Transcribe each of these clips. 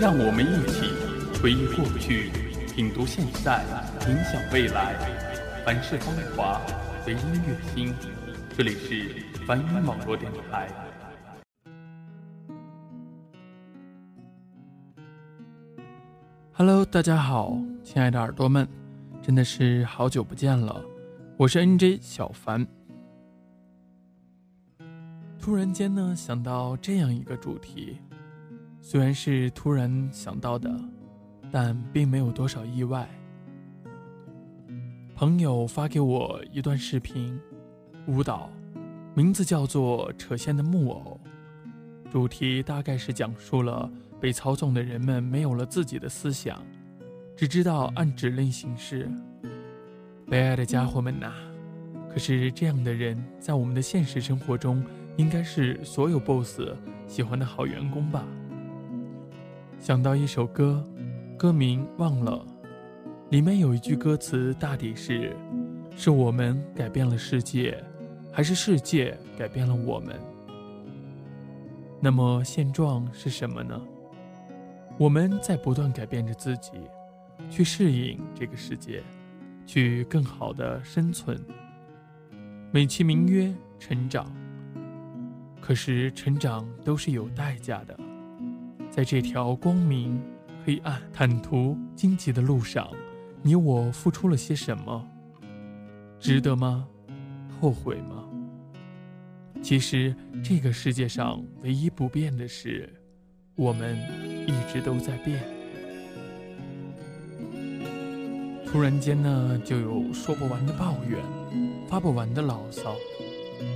让我们一起回忆过去，品读现在，影响未来。凡事风华，随音乐心。这里是凡音网络电台。Hello，大家好，亲爱的耳朵们，真的是好久不见了。我是 NJ 小凡。突然间呢，想到这样一个主题。虽然是突然想到的，但并没有多少意外。朋友发给我一段视频，舞蹈，名字叫做《扯线的木偶》，主题大概是讲述了被操纵的人们没有了自己的思想，只知道按指令行事。悲哀的家伙们呐！可是这样的人在我们的现实生活中，应该是所有 BOSS 喜欢的好员工吧。想到一首歌，歌名忘了，里面有一句歌词，大抵是：是我们改变了世界，还是世界改变了我们？那么现状是什么呢？我们在不断改变着自己，去适应这个世界，去更好的生存。美其名曰成长，可是成长都是有代价的。在这条光明、黑暗、坦途、荆棘的路上，你我付出了些什么？值得吗？后悔吗？其实，这个世界上唯一不变的是，我们一直都在变。突然间呢，就有说不完的抱怨，发不完的牢骚，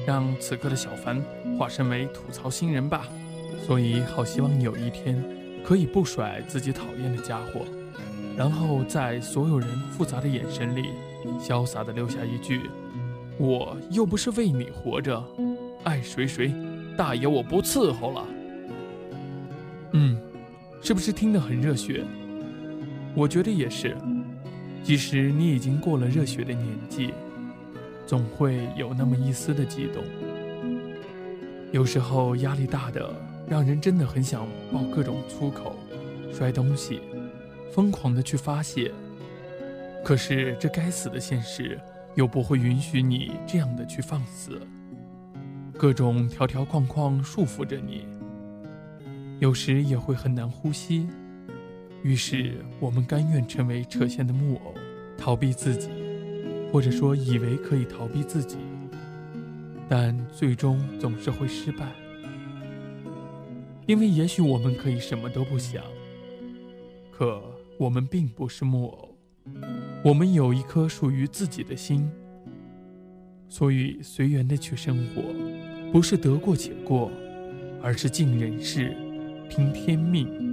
让此刻的小凡化身为吐槽新人吧。所以，好希望有一天，可以不甩自己讨厌的家伙，然后在所有人复杂的眼神里，潇洒的留下一句：“我又不是为你活着，爱谁谁，大爷我不伺候了。”嗯，是不是听得很热血？我觉得也是。即使你已经过了热血的年纪，总会有那么一丝的激动。有时候压力大的。让人真的很想爆各种粗口，摔东西，疯狂的去发泄。可是这该死的现实又不会允许你这样的去放肆，各种条条框框束缚着你，有时也会很难呼吸。于是我们甘愿成为扯线的木偶，逃避自己，或者说以为可以逃避自己，但最终总是会失败。因为也许我们可以什么都不想，可我们并不是木偶，我们有一颗属于自己的心，所以随缘的去生活，不是得过且过，而是尽人事，听天命。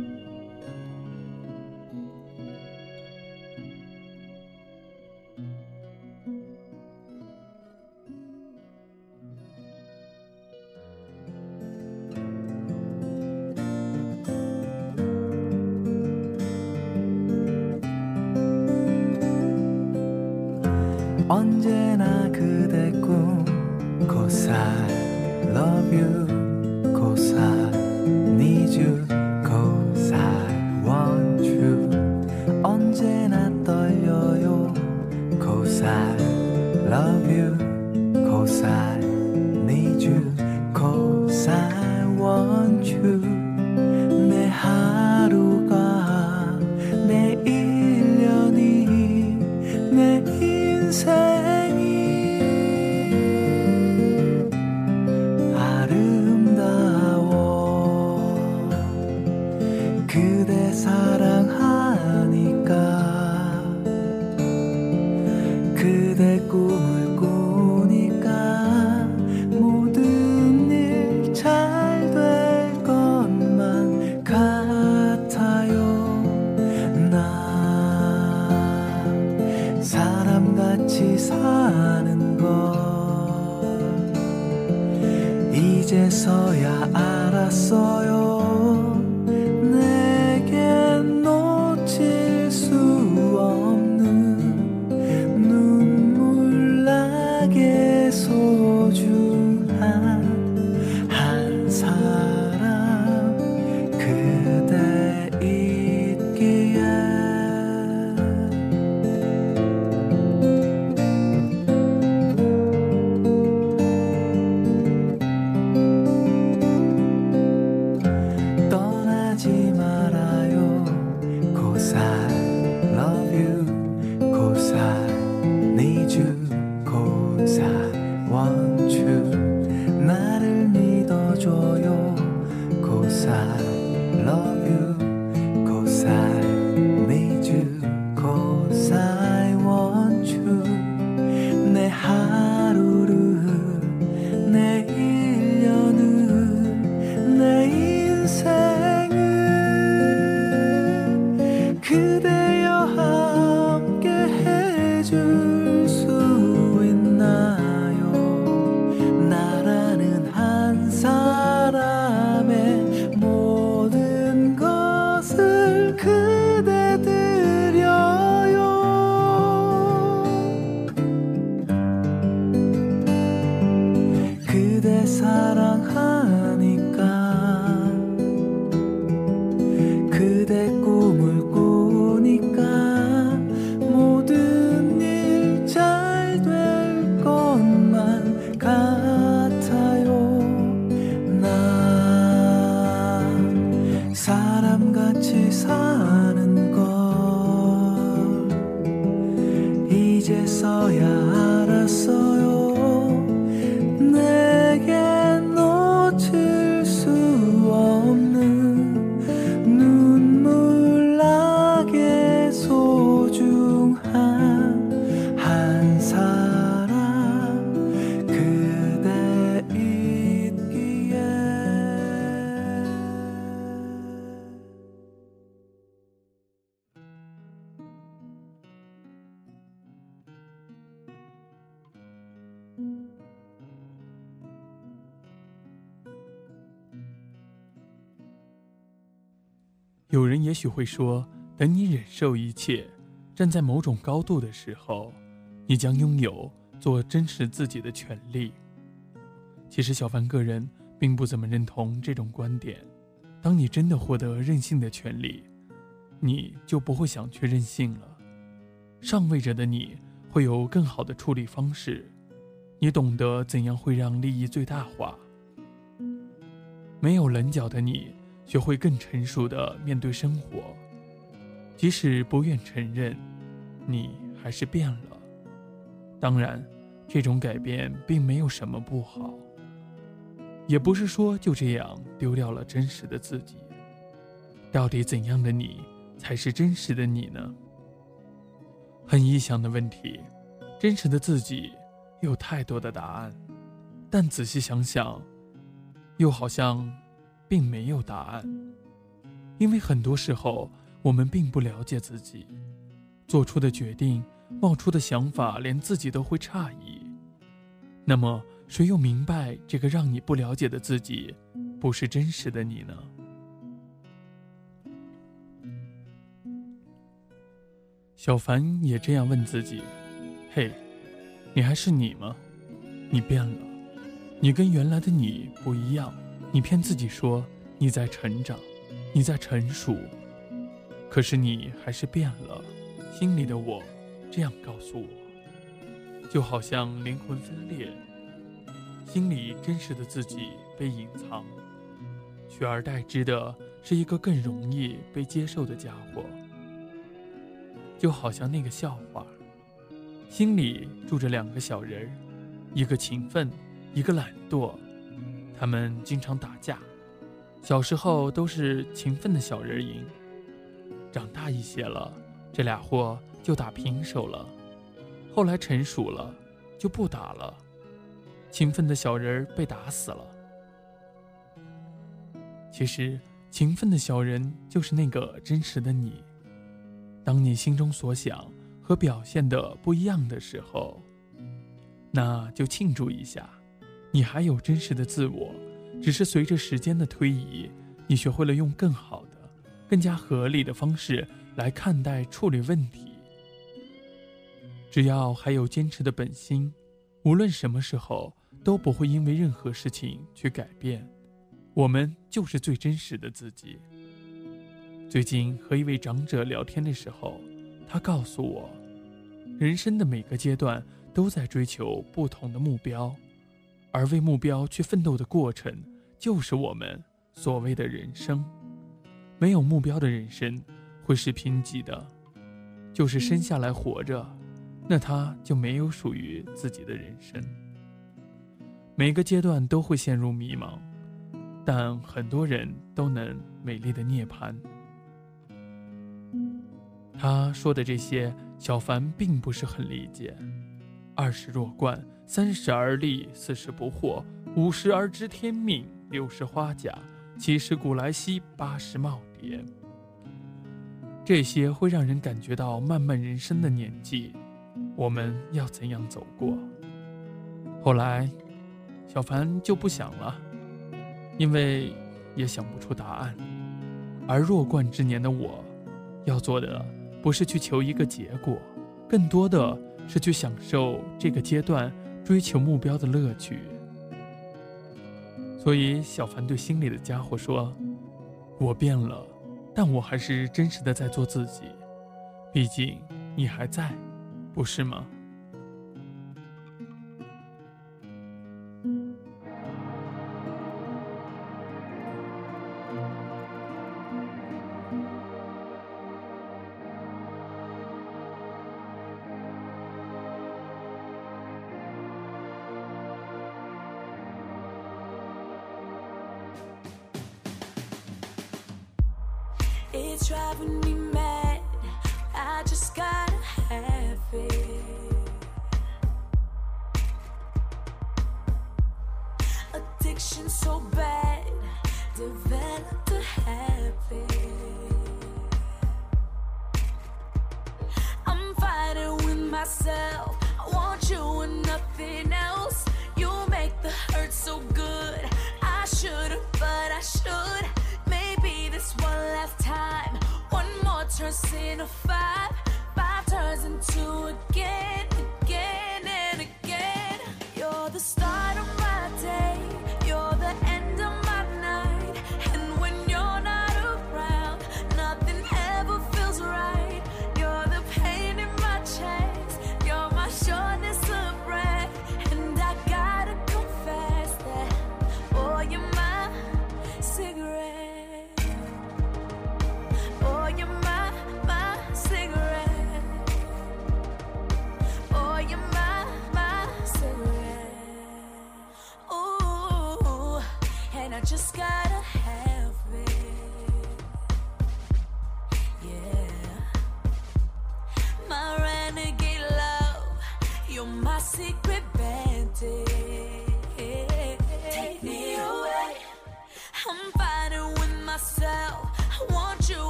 也许会说，等你忍受一切，站在某种高度的时候，你将拥有做真实自己的权利。其实，小凡个人并不怎么认同这种观点。当你真的获得任性的权利，你就不会想去任性了。上位者的你会有更好的处理方式，你懂得怎样会让利益最大化。没有棱角的你。学会更成熟的面对生活，即使不愿承认，你还是变了。当然，这种改变并没有什么不好，也不是说就这样丢掉了真实的自己。到底怎样的你才是真实的你呢？很臆想的问题，真实的自己有太多的答案，但仔细想想，又好像。并没有答案，因为很多时候我们并不了解自己，做出的决定、冒出的想法，连自己都会诧异。那么，谁又明白这个让你不了解的自己，不是真实的你呢？小凡也这样问自己：“嘿，你还是你吗？你变了，你跟原来的你不一样。”你骗自己说你在成长，你在成熟，可是你还是变了。心里的我这样告诉我，就好像灵魂分裂，心里真实的自己被隐藏，取而代之的是一个更容易被接受的家伙。就好像那个笑话，心里住着两个小人，一个勤奋，一个懒惰。他们经常打架，小时候都是勤奋的小人赢，长大一些了，这俩货就打平手了。后来成熟了，就不打了，勤奋的小人被打死了。其实，勤奋的小人就是那个真实的你。当你心中所想和表现的不一样的时候，那就庆祝一下。你还有真实的自我，只是随着时间的推移，你学会了用更好的、更加合理的方式来看待处理问题。只要还有坚持的本心，无论什么时候都不会因为任何事情去改变。我们就是最真实的自己。最近和一位长者聊天的时候，他告诉我，人生的每个阶段都在追求不同的目标。而为目标去奋斗的过程，就是我们所谓的人生。没有目标的人生会是贫瘠的，就是生下来活着，那他就没有属于自己的人生。每个阶段都会陷入迷茫，但很多人都能美丽的涅槃。他说的这些，小凡并不是很理解。二十弱冠，三十而立，四十不惑，五十而知天命，六十花甲，七十古来稀，八十耄耋。这些会让人感觉到漫漫人生的年纪，我们要怎样走过？后来，小凡就不想了，因为也想不出答案。而弱冠之年的我，要做的。不是去求一个结果，更多的是去享受这个阶段追求目标的乐趣。所以，小凡对心里的家伙说：“我变了，但我还是真实的在做自己。毕竟你还在，不是吗？” Driving me to again.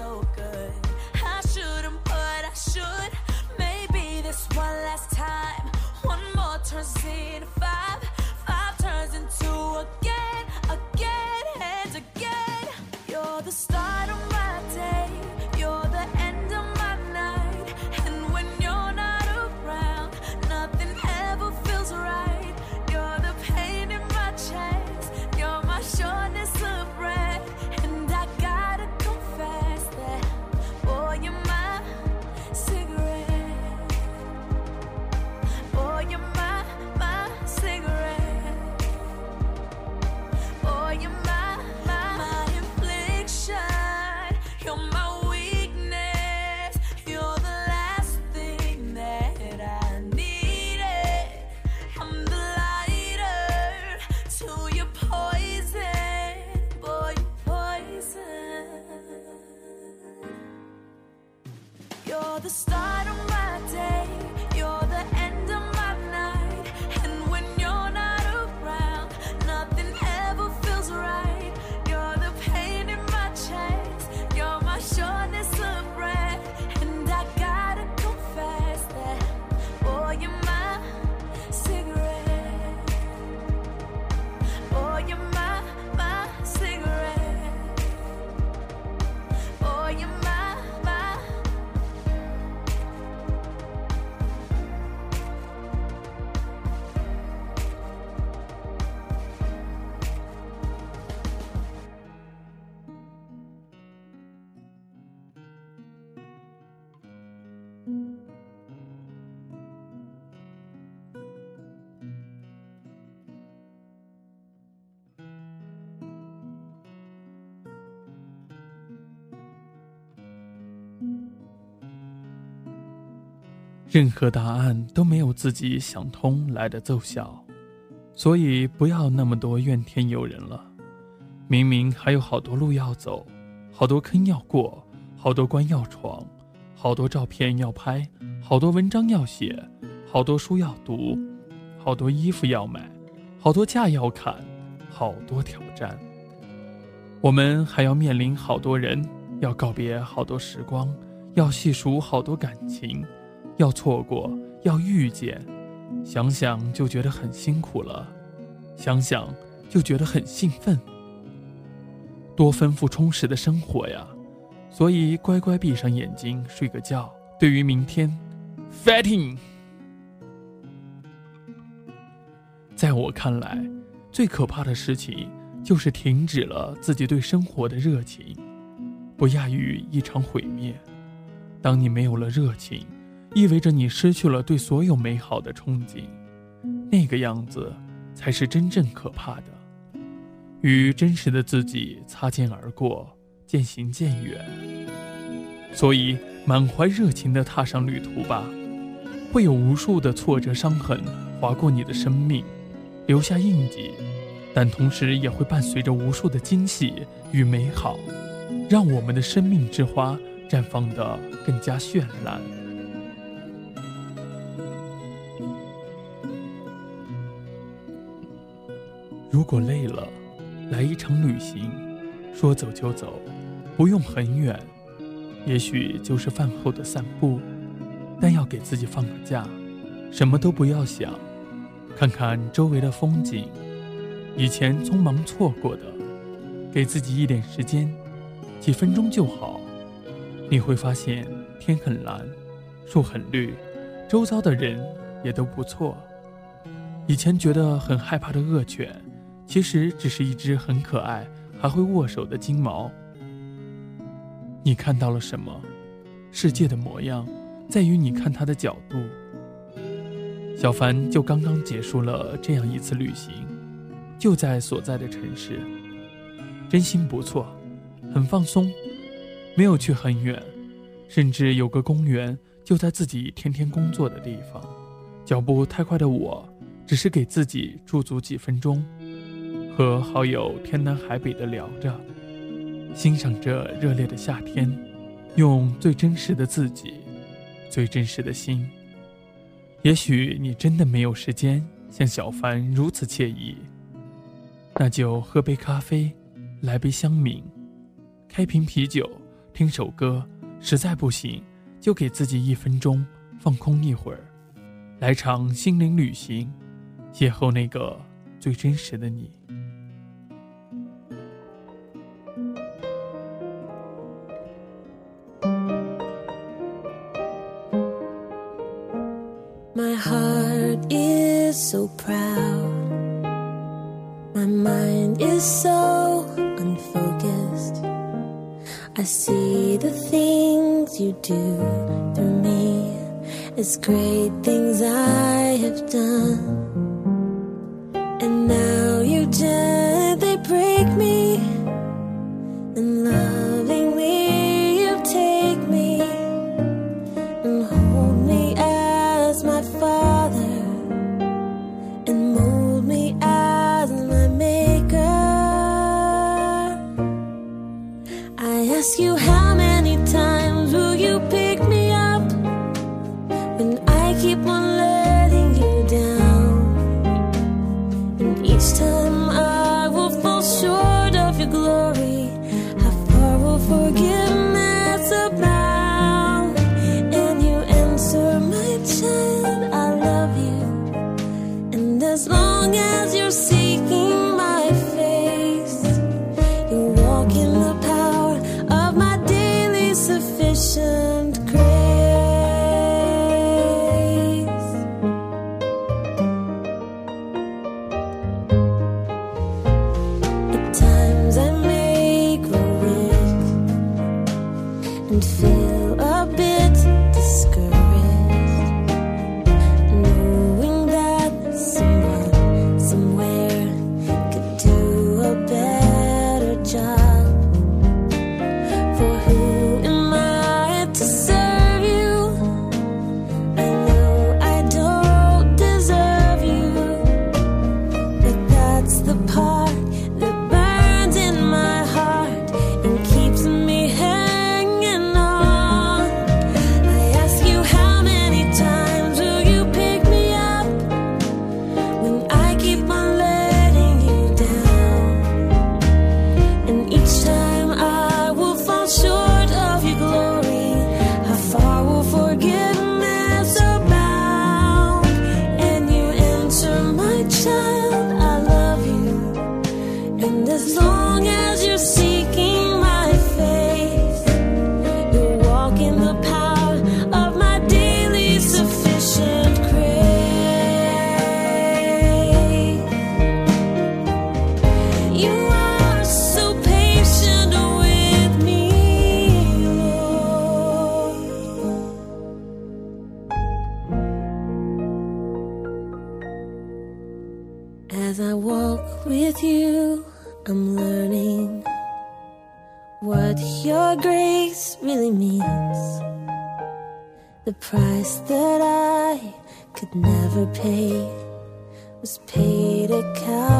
So good. I shouldn't, but I should. Maybe this one last time. One more turns into 任何答案都没有自己想通来的奏效，所以不要那么多怨天尤人了。明明还有好多路要走，好多坑要过，好多关要闯，好多照片要拍，好多文章要写，好多书要读，好多衣服要买，好多架要砍，好多挑战。我们还要面临好多人，要告别好多时光，要细数好多感情，要错过，要遇见。想想就觉得很辛苦了，想想就觉得很兴奋。多丰富充实的生活呀！所以乖乖闭上眼睛睡个觉。对于明天，fighting。在我看来，最可怕的事情就是停止了自己对生活的热情，不亚于一场毁灭。当你没有了热情，意味着你失去了对所有美好的憧憬，那个样子才是真正可怕的。与真实的自己擦肩而过，渐行渐远。所以，满怀热情地踏上旅途吧。会有无数的挫折、伤痕划过你的生命，留下印记，但同时也会伴随着无数的惊喜与美好，让我们的生命之花绽放得更加绚烂。如果累了，来一场旅行，说走就走，不用很远，也许就是饭后的散步，但要给自己放个假，什么都不要想，看看周围的风景，以前匆忙错过的，给自己一点时间，几分钟就好，你会发现天很蓝，树很绿，周遭的人也都不错。以前觉得很害怕的恶犬。其实只是一只很可爱、还会握手的金毛。你看到了什么？世界的模样，在于你看它的角度。小凡就刚刚结束了这样一次旅行，就在所在的城市，真心不错，很放松，没有去很远，甚至有个公园就在自己天天工作的地方。脚步太快的我，只是给自己驻足几分钟。和好友天南海北的聊着，欣赏着热烈的夏天，用最真实的自己，最真实的心。也许你真的没有时间像小凡如此惬意，那就喝杯咖啡，来杯香茗，开瓶啤酒，听首歌。实在不行，就给自己一分钟放空一会儿，来场心灵旅行，邂逅那个最真实的你。It's great things I have done. And now you gently break me pay was paid a cow.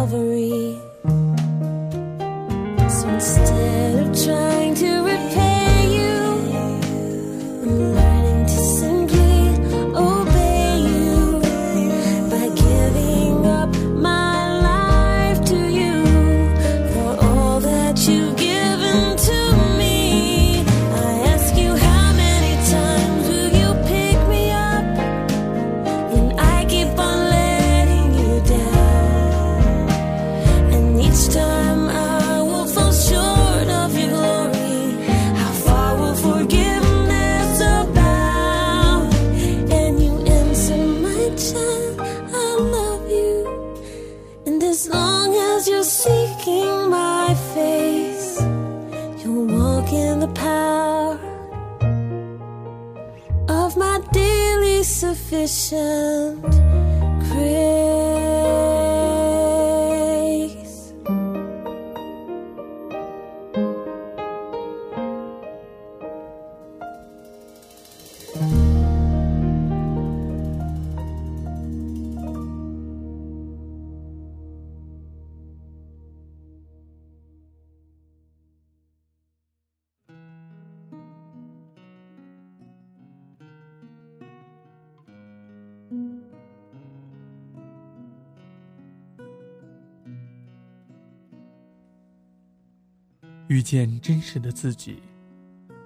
遇见真实的自己。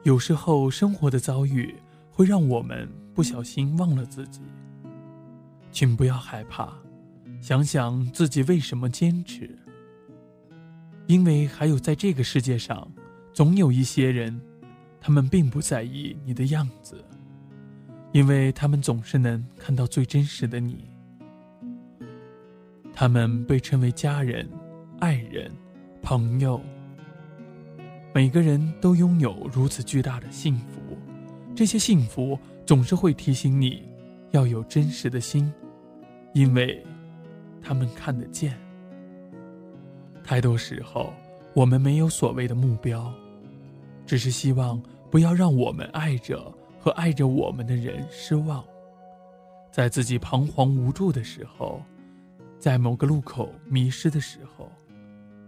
有时候，生活的遭遇会让我们不小心忘了自己，请不要害怕，想想自己为什么坚持。因为还有在这个世界上，总有一些人，他们并不在意你的样子，因为他们总是能看到最真实的你。他们被称为家人、爱人、朋友。每个人都拥有如此巨大的幸福，这些幸福总是会提醒你，要有真实的心，因为他们看得见。太多时候，我们没有所谓的目标，只是希望不要让我们爱着和爱着我们的人失望。在自己彷徨无助的时候，在某个路口迷失的时候，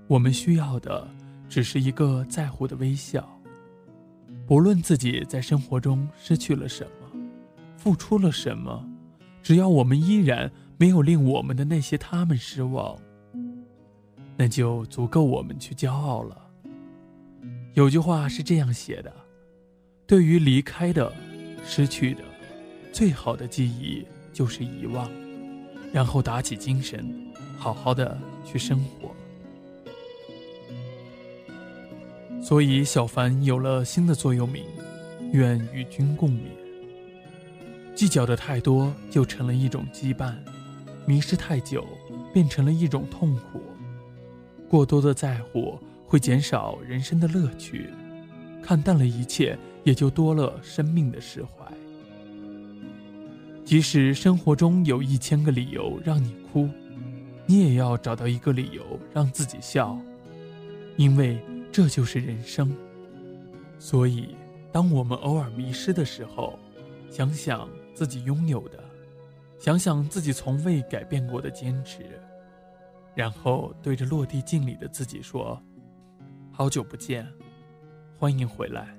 我们需要的。只是一个在乎的微笑，不论自己在生活中失去了什么，付出了什么，只要我们依然没有令我们的那些他们失望，那就足够我们去骄傲了。有句话是这样写的：对于离开的、失去的，最好的记忆就是遗忘，然后打起精神，好好的去生活。所以，小凡有了新的座右铭：“愿与君共勉。”计较的太多，就成了一种羁绊；迷失太久，变成了一种痛苦。过多的在乎会减少人生的乐趣，看淡了一切，也就多了生命的释怀。即使生活中有一千个理由让你哭，你也要找到一个理由让自己笑，因为。这就是人生，所以，当我们偶尔迷失的时候，想想自己拥有的，想想自己从未改变过的坚持，然后对着落地镜里的自己说：“好久不见，欢迎回来。”